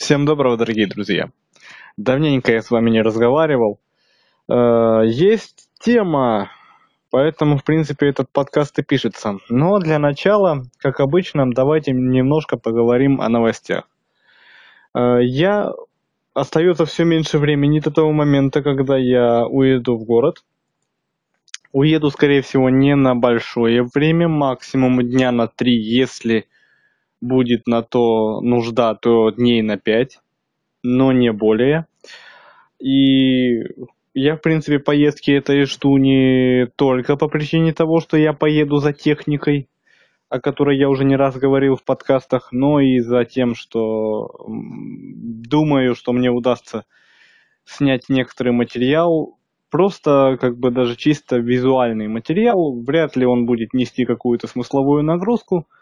Всем доброго, дорогие друзья. Давненько я с вами не разговаривал. Э, есть тема, поэтому, в принципе, этот подкаст и пишется. Но для начала, как обычно, давайте немножко поговорим о новостях. Э, я остается все меньше времени до того момента, когда я уеду в город. Уеду, скорее всего, не на большое время, максимум дня на три, если будет на то нужда, то дней на 5, но не более. И я, в принципе, поездки этой жду не только по причине того, что я поеду за техникой, о которой я уже не раз говорил в подкастах, но и за тем, что думаю, что мне удастся снять некоторый материал, просто как бы даже чисто визуальный материал, вряд ли он будет нести какую-то смысловую нагрузку –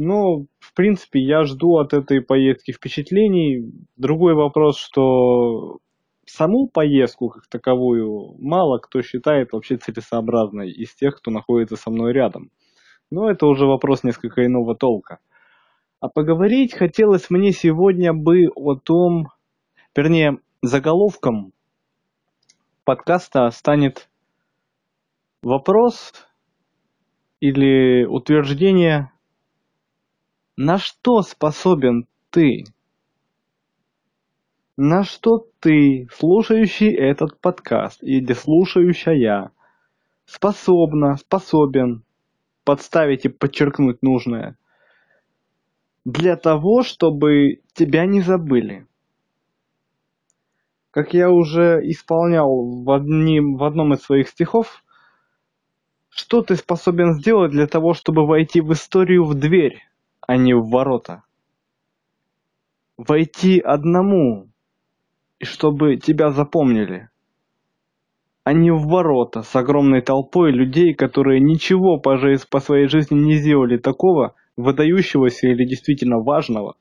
ну, в принципе, я жду от этой поездки впечатлений. Другой вопрос, что саму поездку как таковую мало кто считает вообще целесообразной из тех, кто находится со мной рядом. Но это уже вопрос несколько иного толка. А поговорить хотелось мне сегодня бы о том, вернее, заголовком подкаста станет вопрос или утверждение на что способен ты? На что ты, слушающий этот подкаст или слушающая, способна, способен подставить и подчеркнуть нужное для того, чтобы тебя не забыли? Как я уже исполнял в, одним, в одном из своих стихов, что ты способен сделать для того, чтобы войти в историю в дверь? А не в ворота. Войти одному, и чтобы тебя запомнили, а не в ворота с огромной толпой людей, которые ничего по, по своей жизни не сделали такого, выдающегося или действительно важного,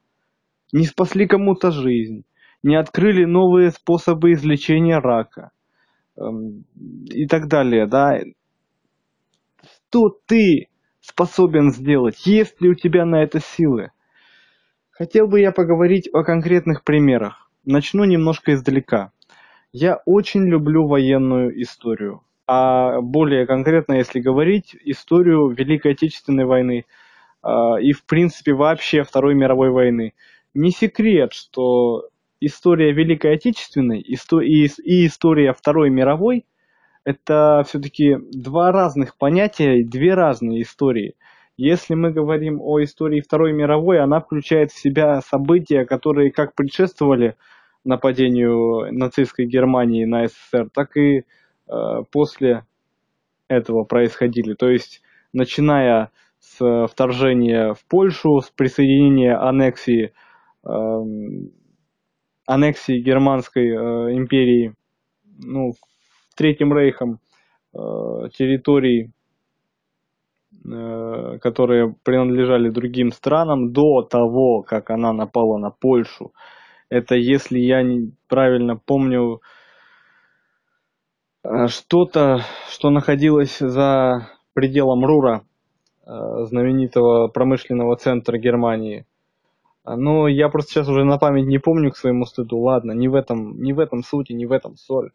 не спасли кому-то жизнь, не открыли новые способы излечения рака эм, и так далее, да. Что ты способен сделать, есть ли у тебя на это силы. Хотел бы я поговорить о конкретных примерах. Начну немножко издалека. Я очень люблю военную историю. А более конкретно, если говорить, историю Великой Отечественной войны а, и, в принципе, вообще Второй мировой войны. Не секрет, что история Великой Отечественной и история Второй мировой – это все-таки два разных понятия и две разные истории. Если мы говорим о истории Второй мировой, она включает в себя события, которые как предшествовали нападению нацистской Германии на СССР, так и э, после этого происходили. То есть, начиная с вторжения в Польшу, с присоединения аннексии, э, аннексии Германской э, империи ну, Третьим Рейхом э, территорий, э, которые принадлежали другим странам до того, как она напала на Польшу. Это, если я правильно помню, э, что-то, что находилось за пределом Рура, знаменитого промышленного центра Германии. Но я просто сейчас уже на память не помню к своему стыду. Ладно, не в этом, не в этом сути, не в этом соль.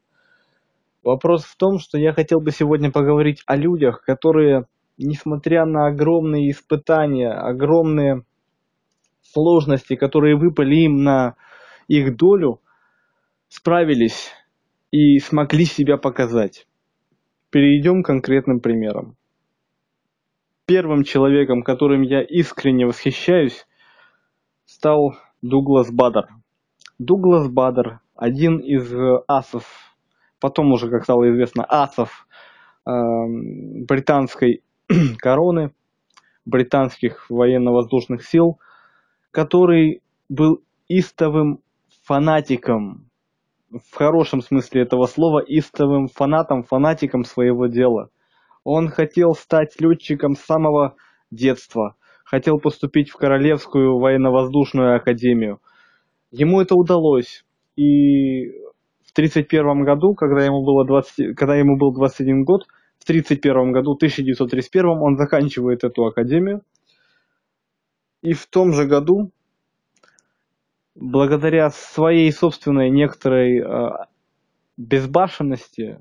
Вопрос в том, что я хотел бы сегодня поговорить о людях, которые, несмотря на огромные испытания, огромные сложности, которые выпали им на их долю, справились и смогли себя показать. Перейдем к конкретным примерам. Первым человеком, которым я искренне восхищаюсь, стал Дуглас Бадер. Дуглас Бадер – один из асов потом уже, как стало известно, асов э, британской короны, британских военно-воздушных сил, который был истовым фанатиком, в хорошем смысле этого слова, истовым фанатом, фанатиком своего дела. Он хотел стать летчиком с самого детства, хотел поступить в Королевскую военно-воздушную академию. Ему это удалось, и в 1931 году, когда ему, было 20, когда ему был 21 год, в 1931 году, 1931 он заканчивает эту академию. И в том же году благодаря своей собственной некоторой э, безбашенности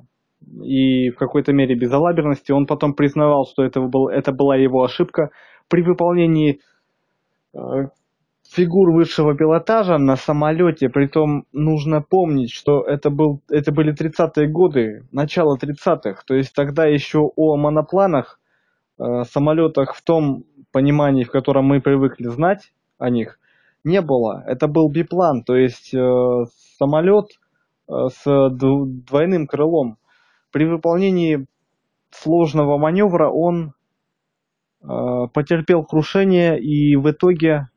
и в какой-то мере безалаберности, он потом признавал, что это, был, это была его ошибка при выполнении э, фигур высшего пилотажа на самолете, притом нужно помнить, что это, был, это были 30-е годы, начало 30-х, то есть тогда еще о монопланах, э, самолетах в том понимании, в котором мы привыкли знать о них, не было. Это был биплан, то есть э, самолет э, с двойным крылом. При выполнении сложного маневра он э, потерпел крушение и в итоге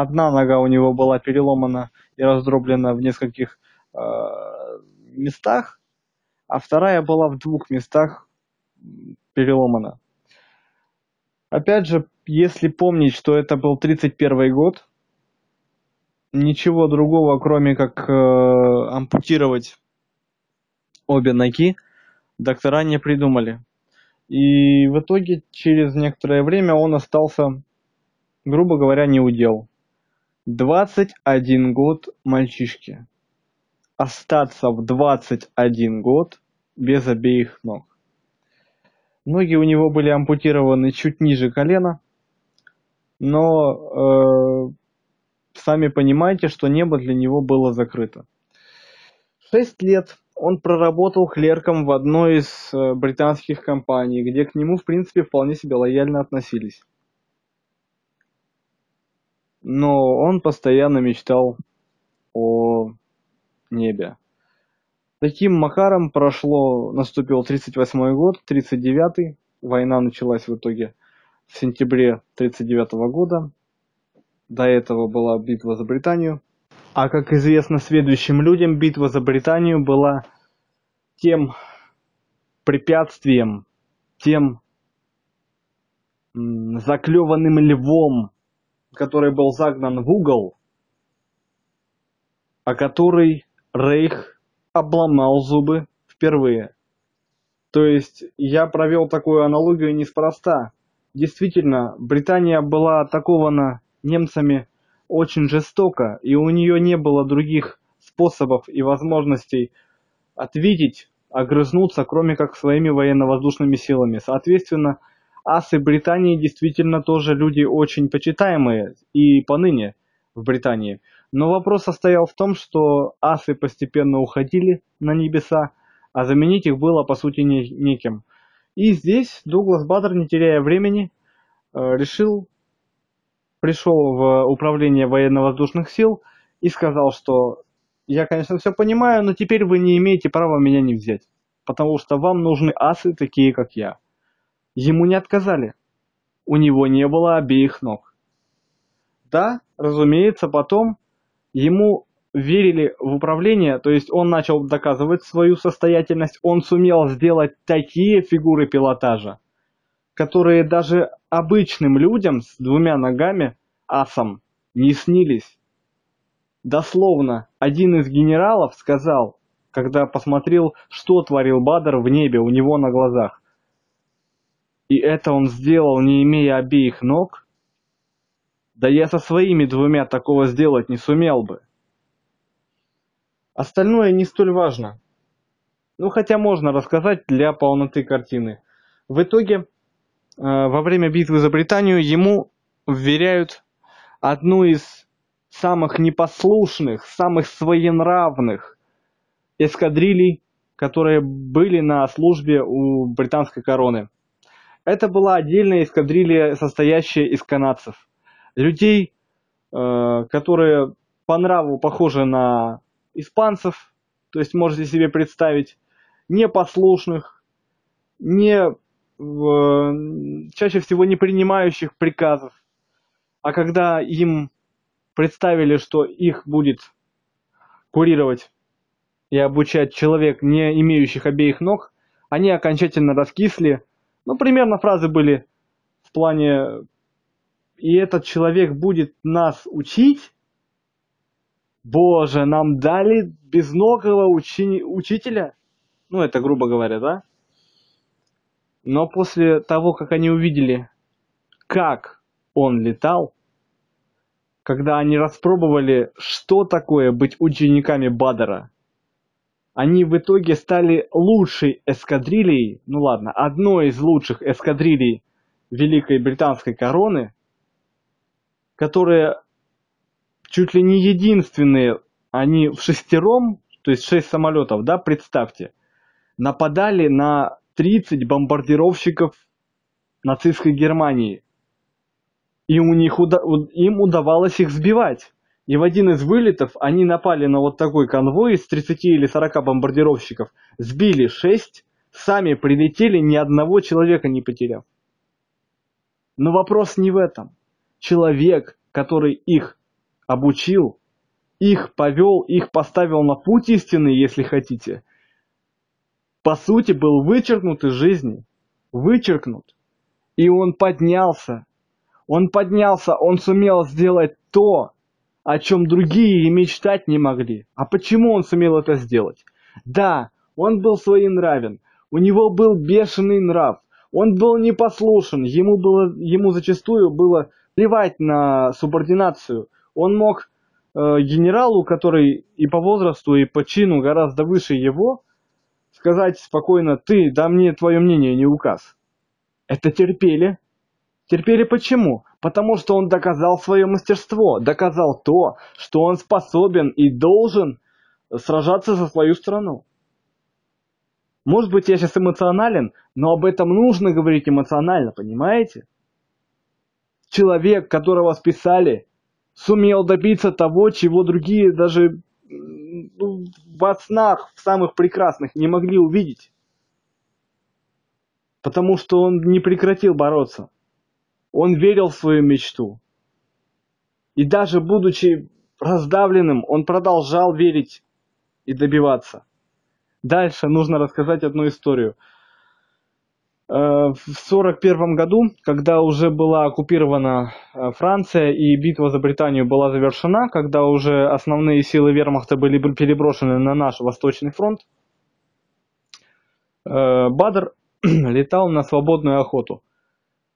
одна нога у него была переломана и раздроблена в нескольких э, местах, а вторая была в двух местах переломана. Опять же, если помнить, что это был 31 год, ничего другого, кроме как э, ампутировать обе ноги, доктора не придумали. И в итоге через некоторое время он остался, грубо говоря, не удел. 21 год мальчишки. Остаться в 21 год без обеих ног. Ноги у него были ампутированы чуть ниже колена, но э, сами понимаете, что небо для него было закрыто. Шесть лет он проработал клерком в одной из э, британских компаний, где к нему, в принципе, вполне себе лояльно относились но он постоянно мечтал о небе. Таким макаром прошло, наступил 38 год, 39 война началась в итоге в сентябре 39 года. До этого была битва за Британию. А как известно следующим людям, битва за Британию была тем препятствием, тем заклеванным львом, который был загнан в угол, а который Рейх обломал зубы впервые. То есть я провел такую аналогию неспроста. Действительно, Британия была атакована немцами очень жестоко, и у нее не было других способов и возможностей ответить, огрызнуться, кроме как своими военно-воздушными силами. Соответственно, асы Британии действительно тоже люди очень почитаемые и поныне в Британии. Но вопрос состоял в том, что асы постепенно уходили на небеса, а заменить их было по сути не, неким. И здесь Дуглас Баттер, не теряя времени, э, решил, пришел в управление военно-воздушных сил и сказал, что я, конечно, все понимаю, но теперь вы не имеете права меня не взять, потому что вам нужны асы такие, как я. Ему не отказали. У него не было обеих ног. Да, разумеется, потом ему верили в управление, то есть он начал доказывать свою состоятельность, он сумел сделать такие фигуры пилотажа, которые даже обычным людям с двумя ногами, асом, не снились. Дословно, один из генералов сказал, когда посмотрел, что творил Бадр в небе у него на глазах. И это он сделал, не имея обеих ног? Да я со своими двумя такого сделать не сумел бы. Остальное не столь важно. Ну, хотя можно рассказать для полноты картины. В итоге, э, во время битвы за Британию ему вверяют одну из самых непослушных, самых своенравных эскадрилей, которые были на службе у британской короны. Это была отдельная эскадрилья, состоящая из канадцев. Людей, э, которые по нраву похожи на испанцев, то есть можете себе представить, непослушных, не, чаще всего не принимающих приказов. А когда им представили, что их будет курировать и обучать человек, не имеющих обеих ног, они окончательно раскисли, ну, примерно фразы были в плане «И этот человек будет нас учить?» Боже, нам дали безногого учи... учителя? Ну, это грубо говоря, да? Но после того, как они увидели, как он летал, когда они распробовали, что такое быть учениками Бадера, они в итоге стали лучшей эскадрильей, ну ладно, одной из лучших эскадрилей Великой Британской короны, которые чуть ли не единственные, они в шестером, то есть шесть самолетов, да, представьте, нападали на 30 бомбардировщиков нацистской Германии. И у них уда- им удавалось их сбивать. И в один из вылетов они напали на вот такой конвой из 30 или 40 бомбардировщиков, сбили 6, сами прилетели, ни одного человека не потеряв. Но вопрос не в этом. Человек, который их обучил, их повел, их поставил на путь истины, если хотите, по сути был вычеркнут из жизни. Вычеркнут. И он поднялся. Он поднялся, он сумел сделать то, о чем другие и мечтать не могли. А почему он сумел это сделать? Да, он был своенравен, у него был бешеный нрав, он был непослушен, ему, было, ему зачастую было плевать на субординацию. Он мог э, генералу, который и по возрасту, и по чину гораздо выше его, сказать спокойно, ты, да мне твое мнение не указ. Это терпели. Терпели почему? потому что он доказал свое мастерство, доказал то, что он способен и должен сражаться за свою страну. Может быть, я сейчас эмоционален, но об этом нужно говорить эмоционально, понимаете? Человек, которого списали, сумел добиться того, чего другие даже ну, во снах, в самых прекрасных, не могли увидеть. Потому что он не прекратил бороться. Он верил в свою мечту. И даже будучи раздавленным, он продолжал верить и добиваться. Дальше нужно рассказать одну историю. Э, в 1941 году, когда уже была оккупирована э, Франция и битва за Британию была завершена, когда уже основные силы вермахта были переброшены на наш Восточный фронт, э, Бадр летал на свободную охоту.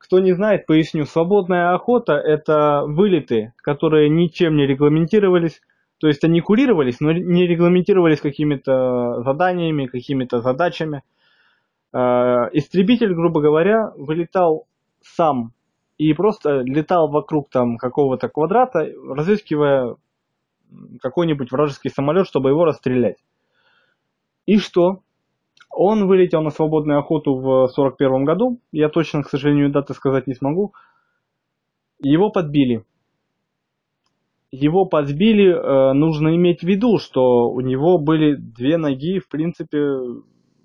Кто не знает, поясню. Свободная охота – это вылеты, которые ничем не регламентировались. То есть они курировались, но не регламентировались какими-то заданиями, какими-то задачами. Э, истребитель, грубо говоря, вылетал сам и просто летал вокруг там какого-то квадрата, разыскивая какой-нибудь вражеский самолет, чтобы его расстрелять. И что? Он вылетел на свободную охоту в 1941 году. Я точно, к сожалению, даты сказать не смогу. Его подбили. Его подбили, э, нужно иметь в виду, что у него были две ноги, в принципе,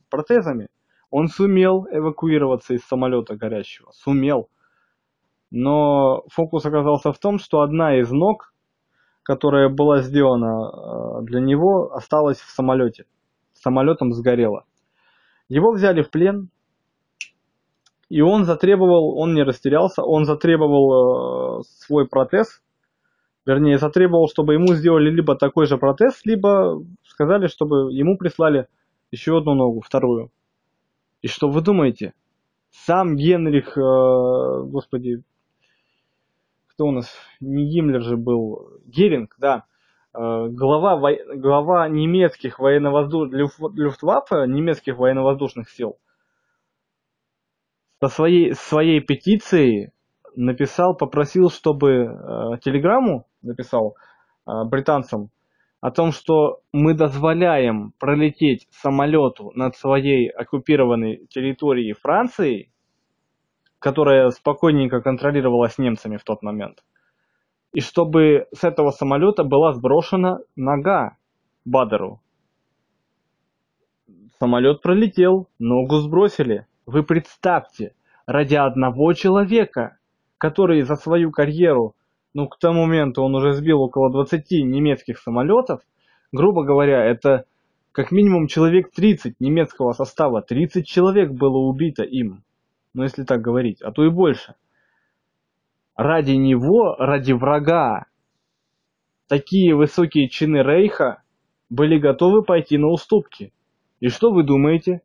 протезами. Он сумел эвакуироваться из самолета горящего. Сумел. Но фокус оказался в том, что одна из ног, которая была сделана э, для него, осталась в самолете. Самолетом сгорела. Его взяли в плен, и он затребовал, он не растерялся, он затребовал э, свой протез, вернее, затребовал, чтобы ему сделали либо такой же протез, либо сказали, чтобы ему прислали еще одну ногу, вторую. И что вы думаете? Сам Генрих, э, господи, кто у нас, не Гиммлер же был, Геринг, да, глава, во... глава немецких военно-воздуш... Люфтваффе, немецких военно-воздушных сил, со своей, своей петицией написал, попросил, чтобы э, телеграмму написал э, британцам о том, что мы дозволяем пролететь самолету над своей оккупированной территорией Франции, которая спокойненько контролировалась немцами в тот момент – и чтобы с этого самолета была сброшена нога Бадеру. Самолет пролетел, ногу сбросили. Вы представьте, ради одного человека, который за свою карьеру, ну к тому моменту он уже сбил около 20 немецких самолетов, грубо говоря, это как минимум человек 30 немецкого состава, 30 человек было убито им, ну если так говорить, а то и больше ради него, ради врага, такие высокие чины Рейха были готовы пойти на уступки. И что вы думаете?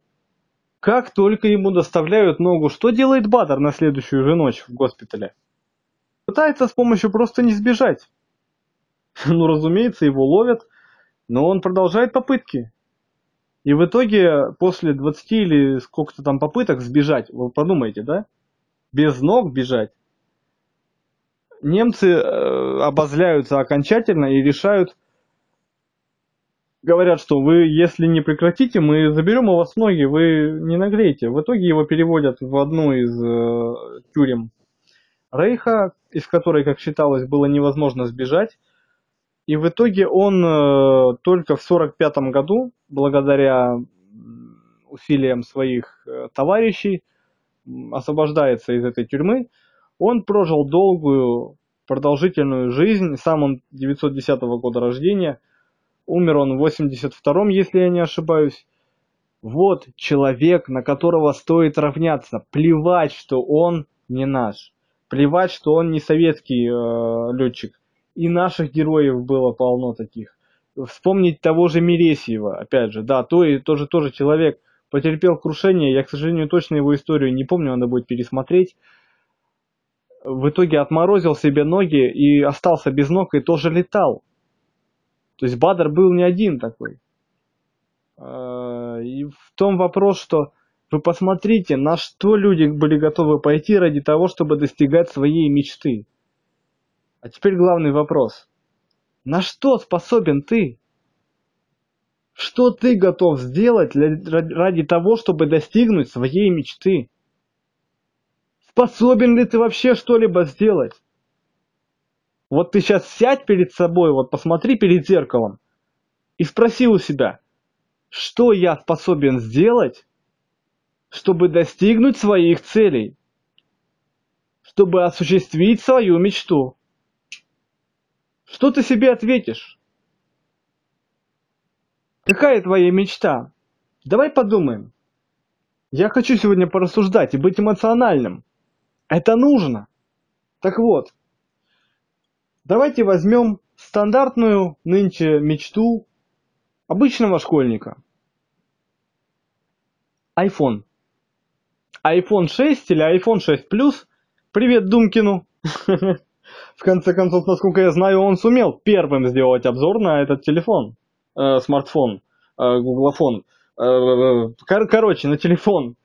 Как только ему доставляют ногу, что делает Бадр на следующую же ночь в госпитале? Пытается с помощью просто не сбежать. Ну, разумеется, его ловят, но он продолжает попытки. И в итоге, после 20 или сколько-то там попыток сбежать, вы подумайте, да? Без ног бежать. Немцы э, обозляются окончательно и решают, говорят, что вы, если не прекратите, мы заберем у вас ноги, вы не наглеете. В итоге его переводят в одну из э, тюрем Рейха, из которой, как считалось, было невозможно сбежать. И в итоге он э, только в 1945 году, благодаря усилиям своих э, товарищей, освобождается из этой тюрьмы. Он прожил долгую, продолжительную жизнь. Сам он 910 года рождения. Умер он в 82-м, если я не ошибаюсь. Вот человек, на которого стоит равняться. Плевать, что он не наш. Плевать, что он не советский э, летчик. И наших героев было полно таких. Вспомнить того же Мересьева, опять же, да, то и тоже, тоже человек потерпел крушение. Я, к сожалению, точно его историю не помню, надо будет пересмотреть. В итоге отморозил себе ноги и остался без ног и тоже летал. То есть Бадр был не один такой. А, и в том вопрос, что вы посмотрите, на что люди были готовы пойти ради того, чтобы достигать своей мечты. А теперь главный вопрос. На что способен ты? Что ты готов сделать ради того, чтобы достигнуть своей мечты? Способен ли ты вообще что-либо сделать? Вот ты сейчас сядь перед собой, вот посмотри перед зеркалом и спроси у себя, что я способен сделать, чтобы достигнуть своих целей, чтобы осуществить свою мечту. Что ты себе ответишь? Какая твоя мечта? Давай подумаем. Я хочу сегодня порассуждать и быть эмоциональным. Это нужно. Так вот, давайте возьмем стандартную нынче мечту обычного школьника. iPhone. iPhone 6 или iPhone 6 Plus. Привет Думкину. В конце концов, насколько я знаю, он сумел первым сделать обзор на этот телефон э, смартфон, э, гуглофон. Э, кор- короче, на телефон.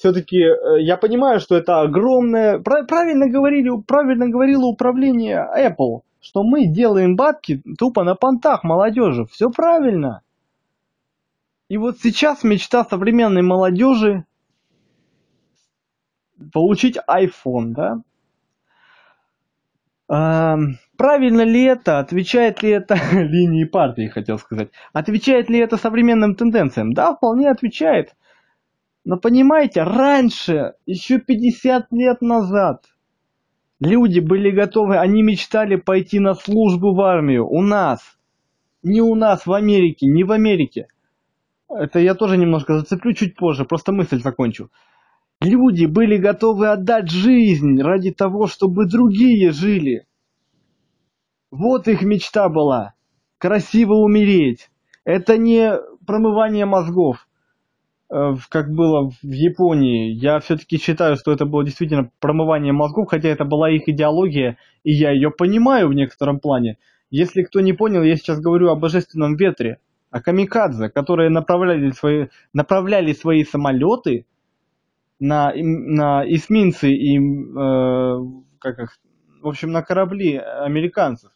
Все-таки э, я понимаю, что это огромное... Правильно, говорили, правильно говорило управление Apple, что мы делаем бабки тупо на понтах молодежи. Все правильно. И вот сейчас мечта современной молодежи получить iPhone, да? Правильно ли это, отвечает ли это линии партии, хотел сказать, отвечает ли это современным тенденциям? Да, вполне отвечает. Но понимаете, раньше, еще 50 лет назад, люди были готовы, они мечтали пойти на службу в армию у нас. Не у нас в Америке, не в Америке. Это я тоже немножко зацеплю чуть позже, просто мысль закончу. Люди были готовы отдать жизнь ради того, чтобы другие жили. Вот их мечта была. Красиво умереть. Это не промывание мозгов, как было в Японии. Я все-таки считаю, что это было действительно промывание мозгов, хотя это была их идеология, и я ее понимаю в некотором плане. Если кто не понял, я сейчас говорю о божественном ветре, о камикадзе, которые направляли свои, направляли свои самолеты на, на эсминцы и, э, как их, в общем, на корабли американцев.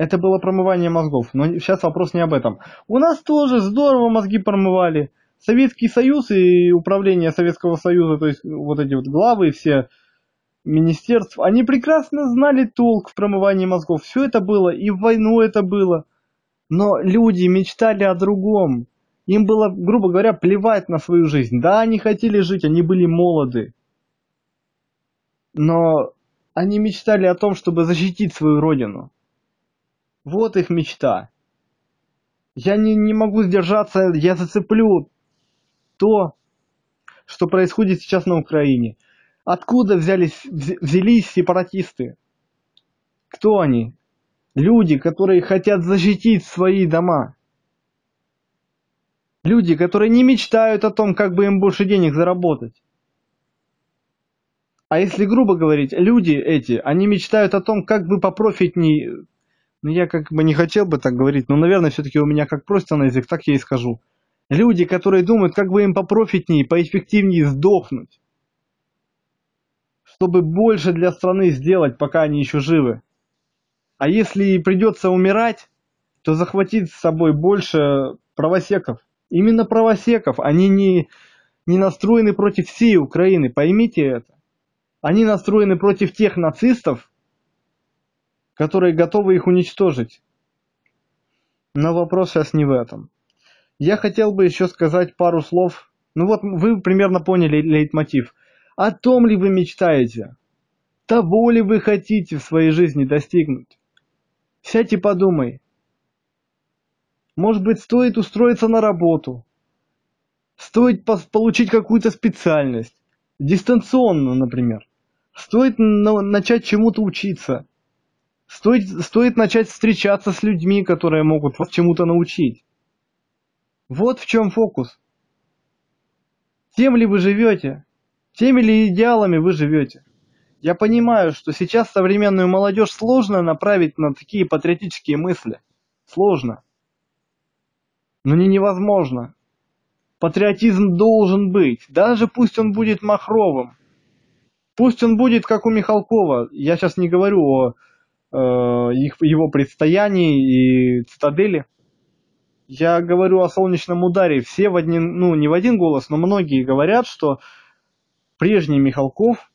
Это было промывание мозгов, но сейчас вопрос не об этом. У нас тоже здорово мозги промывали. Советский Союз и управление Советского Союза, то есть вот эти вот главы, все министерств, они прекрасно знали толк в промывании мозгов. Все это было, и в войну это было. Но люди мечтали о другом. Им было, грубо говоря, плевать на свою жизнь. Да, они хотели жить, они были молоды. Но они мечтали о том, чтобы защитить свою родину. Вот их мечта. Я не, не могу сдержаться, я зацеплю то, что происходит сейчас на Украине. Откуда взялись, взялись сепаратисты? Кто они? Люди, которые хотят защитить свои дома. Люди, которые не мечтают о том, как бы им больше денег заработать. А если грубо говорить, люди эти, они мечтают о том, как бы попрофитней... Ну, я как бы не хотел бы так говорить, но, наверное, все-таки у меня как просто на язык, так я и скажу. Люди, которые думают, как бы им попрофитнее, поэффективнее сдохнуть. Чтобы больше для страны сделать, пока они еще живы. А если придется умирать, то захватить с собой больше правосеков. Именно правосеков. Они не, не настроены против всей Украины, поймите это. Они настроены против тех нацистов, которые готовы их уничтожить. Но вопрос сейчас не в этом. Я хотел бы еще сказать пару слов. Ну вот вы примерно поняли лейтмотив. О том ли вы мечтаете? Того ли вы хотите в своей жизни достигнуть? Сядь и подумай. Может быть, стоит устроиться на работу. Стоит получить какую-то специальность. Дистанционно, например. Стоит начать чему-то учиться. Стоит, стоит начать встречаться с людьми, которые могут вас чему-то научить. Вот в чем фокус. Тем ли вы живете, теми ли идеалами вы живете. Я понимаю, что сейчас современную молодежь сложно направить на такие патриотические мысли. Сложно. Но не невозможно. Патриотизм должен быть, даже пусть он будет махровым. Пусть он будет как у Михалкова. Я сейчас не говорю о их, его предстоянии и цитадели. Я говорю о солнечном ударе. Все в один, ну не в один голос, но многие говорят, что прежний Михалков,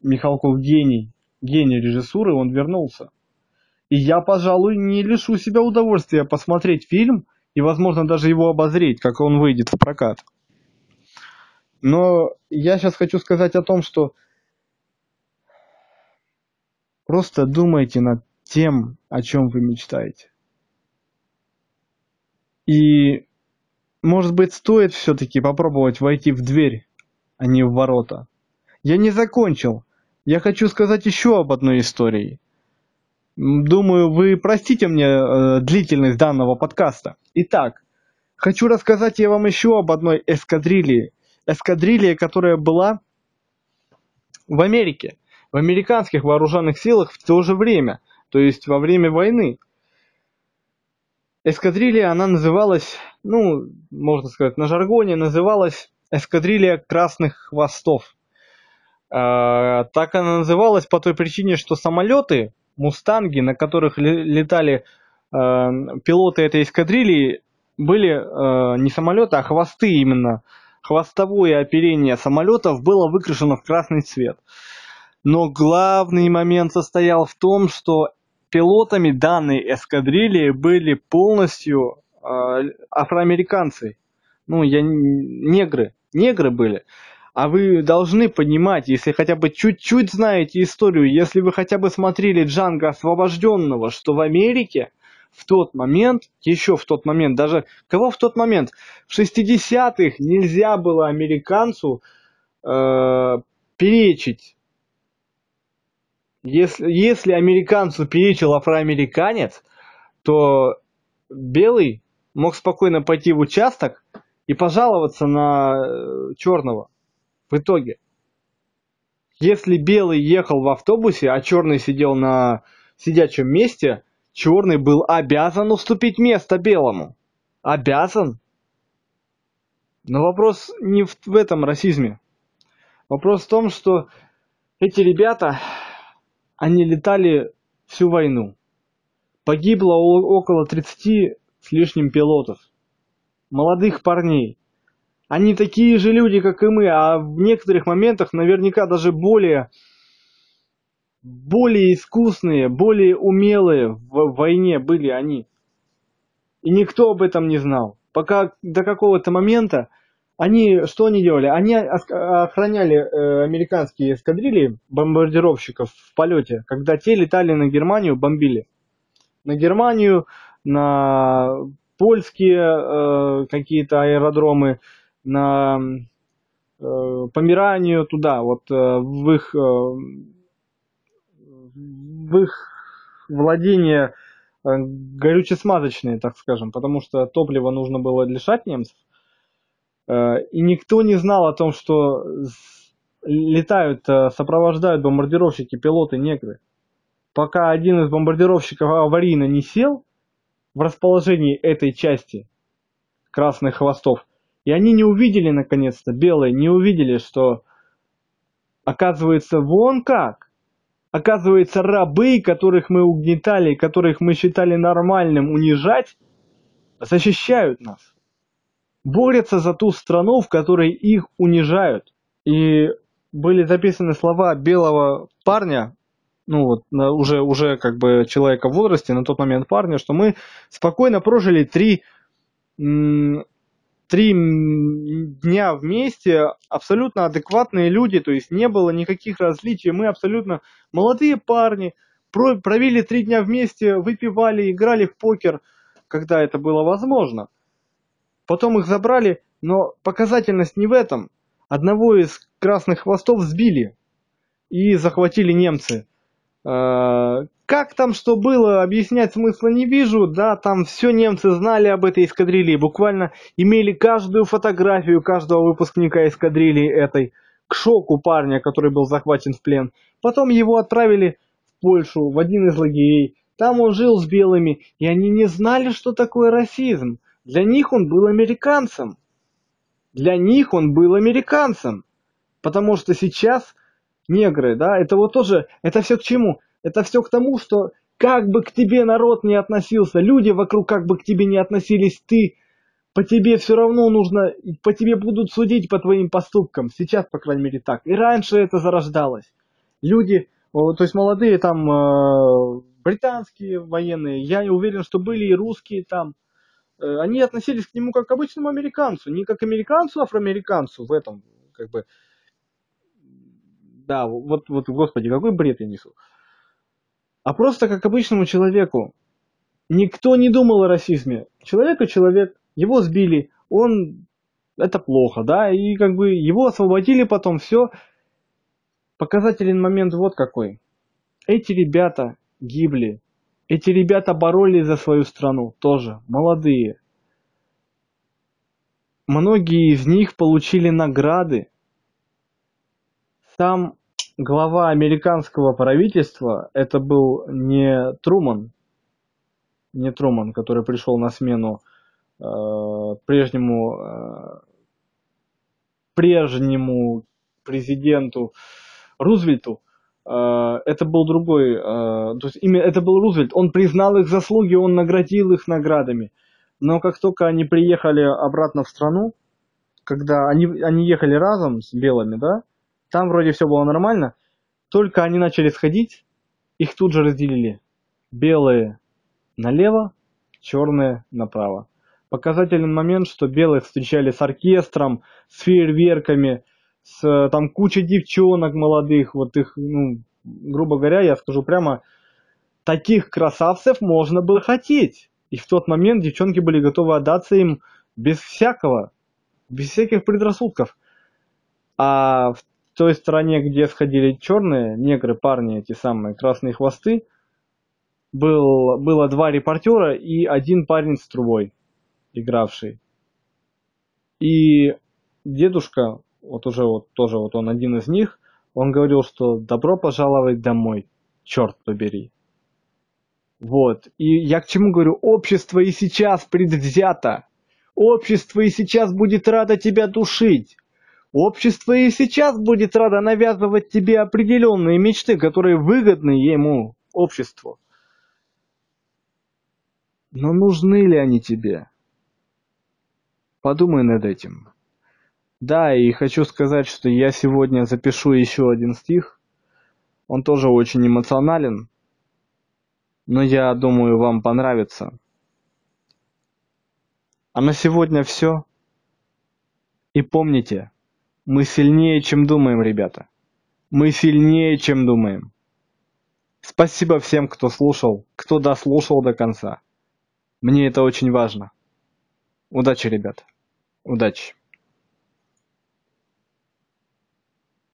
Михалков гений, гений режиссуры, он вернулся. И я, пожалуй, не лишу себя удовольствия посмотреть фильм и, возможно, даже его обозреть, как он выйдет в прокат. Но я сейчас хочу сказать о том, что Просто думайте над тем, о чем вы мечтаете. И, может быть, стоит все-таки попробовать войти в дверь, а не в ворота. Я не закончил. Я хочу сказать еще об одной истории. Думаю, вы простите мне э, длительность данного подкаста. Итак, хочу рассказать я вам еще об одной эскадрилье. Эскадрилье, которая была в Америке в американских вооруженных силах в то же время, то есть во время войны. Эскадрилья, она называлась, ну, можно сказать, на жаргоне называлась эскадрилья красных хвостов. Э, так она называлась по той причине, что самолеты, мустанги, на которых летали э, пилоты этой эскадрильи, были э, не самолеты, а хвосты именно. Хвостовое оперение самолетов было выкрашено в красный цвет. Но главный момент состоял в том, что пилотами данной эскадрильи были полностью э, афроамериканцы. Ну, я негры. Негры были. А вы должны понимать, если хотя бы чуть-чуть знаете историю, если вы хотя бы смотрели Джанго Освобожденного, что в Америке в тот момент, еще в тот момент, даже кого в тот момент, в 60-х нельзя было американцу э, перечить если, если американцу перечил афроамериканец, то белый мог спокойно пойти в участок и пожаловаться на э, черного в итоге. Если белый ехал в автобусе, а черный сидел на сидячем месте, черный был обязан уступить место белому. Обязан. Но вопрос не в, в этом расизме. Вопрос в том, что эти ребята они летали всю войну. Погибло около 30 с лишним пилотов. Молодых парней. Они такие же люди, как и мы, а в некоторых моментах наверняка даже более, более искусные, более умелые в войне были они. И никто об этом не знал. Пока до какого-то момента они что они делали? Они охраняли э, американские эскадрильи бомбардировщиков в полете, когда те летали на Германию, бомбили. На Германию, на польские э, какие-то аэродромы, на э, Померанию, туда, вот э, в их, э, в их владение э, горюче-смазочные, так скажем, потому что топливо нужно было лишать немцев. Э, и никто не знал о том, что летают, э, сопровождают бомбардировщики, пилоты негры. Пока один из бомбардировщиков аварийно не сел в расположении этой части красных хвостов, и они не увидели, наконец-то, белые, не увидели, что оказывается вон как. Оказывается, рабы, которых мы угнетали, которых мы считали нормальным унижать, защищают нас. Борются за ту страну, в которой их унижают. И были записаны слова белого парня, ну вот уже, уже как бы человека в возрасте, на тот момент парня, что мы спокойно прожили три три дня вместе, абсолютно адекватные люди, то есть не было никаких различий, мы абсолютно молодые парни, провели три дня вместе, выпивали, играли в покер, когда это было возможно. Потом их забрали, но показательность не в этом. Одного из красных хвостов сбили и захватили немцы. А, как там что было, объяснять смысла не вижу, да, там все немцы знали об этой эскадрильи, буквально имели каждую фотографию каждого выпускника эскадрильи этой, к шоку парня, который был захвачен в плен. Потом его отправили в Польшу, в один из лагерей, там он жил с белыми, и они не знали, что такое расизм. Для них он был американцем. Для них он был американцем. Потому что сейчас негры, да, это вот тоже, это все к чему? Это все к тому, что как бы к тебе народ не относился, люди вокруг как бы к тебе не относились, ты, по тебе все равно нужно, по тебе будут судить по твоим поступкам. Сейчас, по крайней мере, так. И раньше это зарождалось. Люди, то есть молодые там, э, британские военные, я уверен, что были и русские там, они относились к нему как к обычному американцу, не как американцу, афроамериканцу в этом, как бы, да, вот, вот, господи, какой бред я несу а просто как обычному человеку. Никто не думал о расизме. Человек и человек, его сбили, он это плохо, да, и как бы его освободили потом, все. Показательный момент вот какой. Эти ребята гибли, эти ребята боролись за свою страну тоже, молодые. Многие из них получили награды. Сам глава американского правительства это был не Труман, не Труман, который пришел на смену э, прежнему э, прежнему президенту Рузвельту. Э, это был другой, э, то есть именно это был Рузвельт. Он признал их заслуги, он наградил их наградами. Но как только они приехали обратно в страну, когда они, они ехали разом с белыми, да, там вроде все было нормально. Только они начали сходить, их тут же разделили. Белые налево, черные направо. Показательный момент, что белые встречали с оркестром, с фейерверками, с там кучей девчонок молодых, вот их, ну, грубо говоря, я скажу прямо, таких красавцев можно было хотеть. И в тот момент девчонки были готовы отдаться им без всякого, без всяких предрассудков. А в той стороне, где сходили черные, негры, парни, эти самые красные хвосты, был, было два репортера и один парень с трубой, игравший. И дедушка, вот уже вот тоже вот он один из них, он говорил, что добро пожаловать домой, черт побери. Вот. И я к чему говорю? Общество и сейчас предвзято. Общество и сейчас будет радо тебя душить. Общество и сейчас будет радо навязывать тебе определенные мечты, которые выгодны ему, обществу. Но нужны ли они тебе? Подумай над этим. Да, и хочу сказать, что я сегодня запишу еще один стих. Он тоже очень эмоционален, но я думаю, вам понравится. А на сегодня все. И помните, мы сильнее, чем думаем, ребята. Мы сильнее, чем думаем. Спасибо всем, кто слушал, кто дослушал до конца. Мне это очень важно. Удачи, ребята. Удачи.